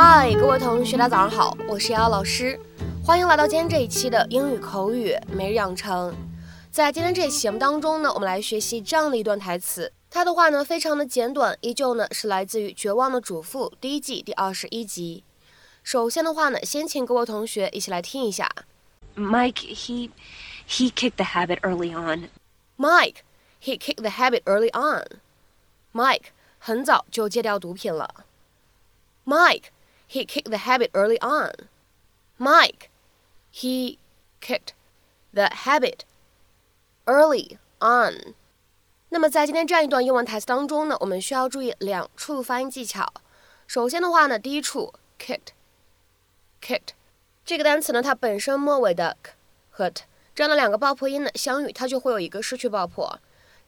嗨，各位同学，大家早上好，我是瑶瑶老师，欢迎来到今天这一期的英语口语每日养成。在今天这一期节目当中呢，我们来学习这样的一段台词，它的话呢非常的简短，依旧呢是来自于《绝望的主妇》第一季第二十一集。首先的话呢，先请各位同学一起来听一下。Mike, he he kicked the habit early on. Mike, he kicked the habit early on. Mike 很早就戒掉毒品了。Mike, he kicked the habit early on. Mike, he kicked the habit early on. 那么在今天这样一段英文台词当中呢，我们需要注意两处发音技巧。首先的话呢，第一处 kicked，kicked 这个单词呢，它本身末尾的 k 和 t 这样的两个爆破音呢相遇，它就会有一个失去爆破。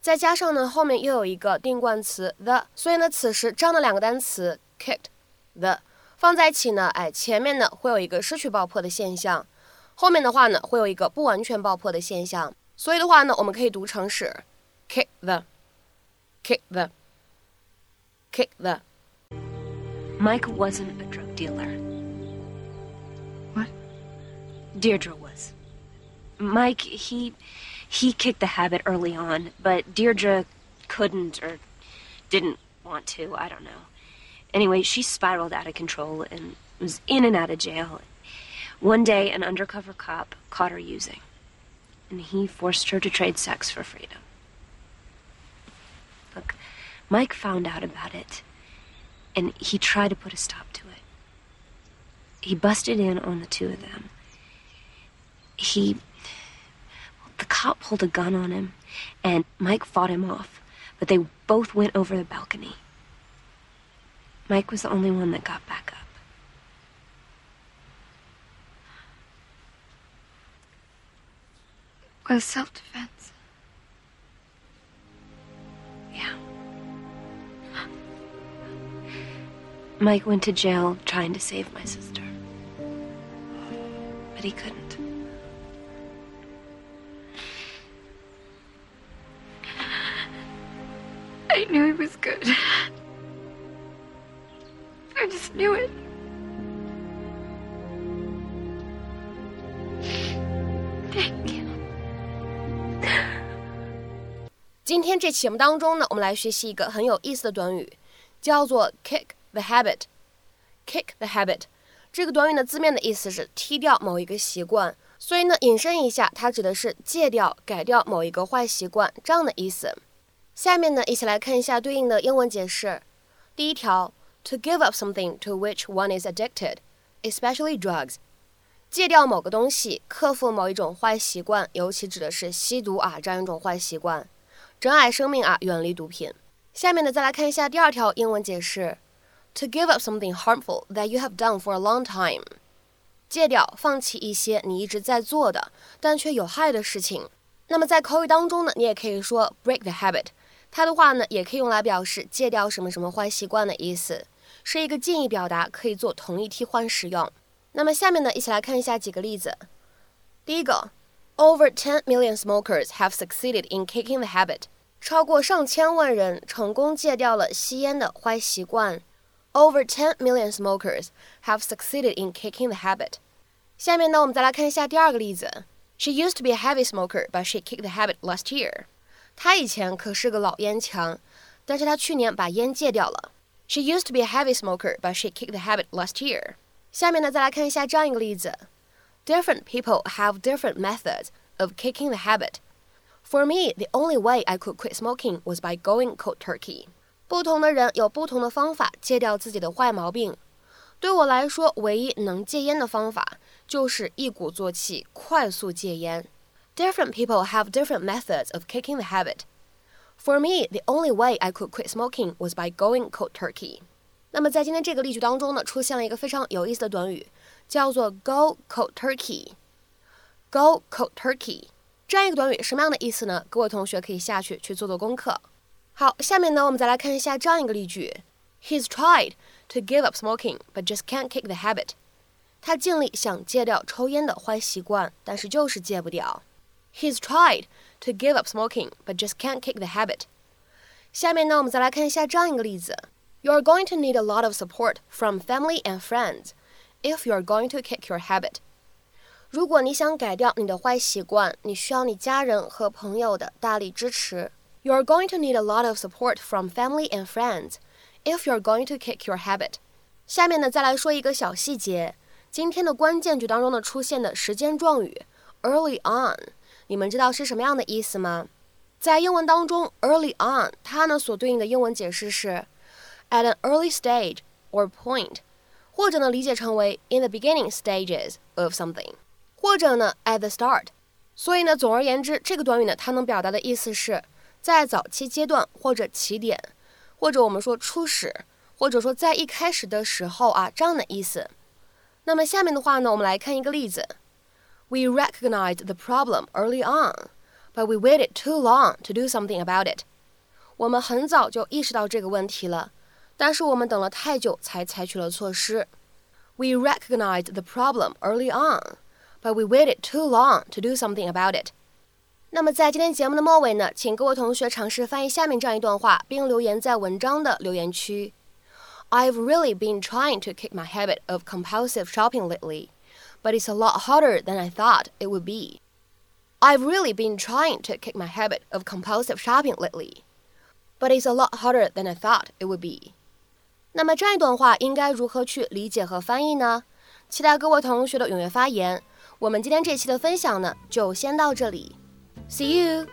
再加上呢，后面又有一个定冠词 the，所以呢，此时这样的两个单词 kicked the 放在一起呢，哎，前面呢会有一个失去爆破的现象，后面的话呢会有一个不完全爆破的现象，所以的话呢，我们可以读成是 kick the。the，kick the，kick the。Michael wasn't a drug dealer. What? Deirdre was. Mike, he he kicked the habit early on, but Deirdre couldn't or didn't want to. I don't know. Anyway, she spiraled out of control and was in and out of jail. One day, an undercover cop caught her using, and he forced her to trade sex for freedom. Look, Mike found out about it, and he tried to put a stop to it. He busted in on the two of them he. The cop pulled a gun on him, and Mike fought him off, but they both went over the balcony. Mike was the only one that got back up. Was self defense. Yeah. Mike went to jail trying to save my sister. But he couldn't. I knew he was good. I just knew it. Thank you. 今天这期节目当中呢，我们来学习一个很有意思的短语，叫做 kick the habit。kick the habit 这个短语的字面的意思是踢掉某一个习惯，所以呢，引申一下，它指的是戒掉、改掉某一个坏习惯这样的意思。下面呢，一起来看一下对应的英文解释。第一条，to give up something to which one is addicted, especially drugs，戒掉某个东西，克服某一种坏习惯，尤其指的是吸毒啊这样一种坏习惯。珍爱生命啊，远离毒品。下面呢，再来看一下第二条英文解释：to give up something harmful that you have done for a long time，戒掉、放弃一些你一直在做的但却有害的事情。那么在口语当中呢，你也可以说 break the habit，它的话呢也可以用来表示戒掉什么什么坏习惯的意思，是一个近义表达，可以做同义替换使用。那么下面呢，一起来看一下几个例子。第一个。Over ten million smokers have succeeded in kicking the habit. 超过上千万人成功戒掉了吸烟的坏习惯。Over ten million smokers have succeeded in kicking the habit. 下面呢，我们再来看一下第二个例子。She used to be a heavy smoker, but she kicked the habit last year. 她以前可是个老烟枪，但是她去年把烟戒掉了。She used to be a heavy smoker, but she kicked the habit last year. 下面呢，再来看一下这样一个例子：Different people have different methods of kicking the habit. For me, the only way I could quit smoking was by going cold turkey. 不同的人有不同的方法戒掉自己的坏毛病。对我来说，唯一能戒烟的方法就是一鼓作气，快速戒烟。Different people have different methods of kicking the habit. For me, the only way I could quit smoking was by going cold turkey。那么在今天这个例句当中呢，出现了一个非常有意思的短语，叫做 go cold turkey。go cold turkey 这样一个短语什么样的意思呢？各位同学可以下去去做做功课。好，下面呢我们再来看一下这样一个例句：He's tried to give up smoking, but just can't kick the habit。他尽力想戒掉抽烟的坏习惯，但是就是戒不掉。He's tried to give up smoking, but just can't kick the habit. 下面呢，我们再来看一下这样一个例子：You're going to need a lot of support from family and friends if you're going to kick your habit. 如果你想改掉你的坏习惯，你需要你家人和朋友的大力支持。You're going to need a lot of support from family and friends if you're going to kick your habit. 下面呢，再来说一个小细节。今天的关键句当中呢，出现的时间状语 early on。你们知道是什么样的意思吗？在英文当中，early on 它呢所对应的英文解释是 at an early stage or point，或者呢理解成为 in the beginning stages of something，或者呢 at the start。所以呢，总而言之，这个短语呢它能表达的意思是在早期阶段或者起点，或者我们说初始。或者说在一开始的时候啊，这样的意思。那么下面的话呢，我们来看一个例子。We recognized the problem early on, but we waited too long to do something about it. 我们很早就意识到这个问题了，但是我们等了太久才采取了措施。We recognized the problem early on, but we waited too long to do something about it. 那么在今天节目的末尾呢，请各位同学尝试翻译下面这样一段话，并留言在文章的留言区。I've really been trying to kick my habit of compulsive shopping lately but it's a lot harder than I thought it would be. I've really been trying to kick my habit of compulsive shopping lately, but it's a lot harder than I thought it would be. 那么这样一段话应该如何去理解和翻译呢？期待各位同学的踊跃发言。我们今天这期的分享呢，就先到这里。See you.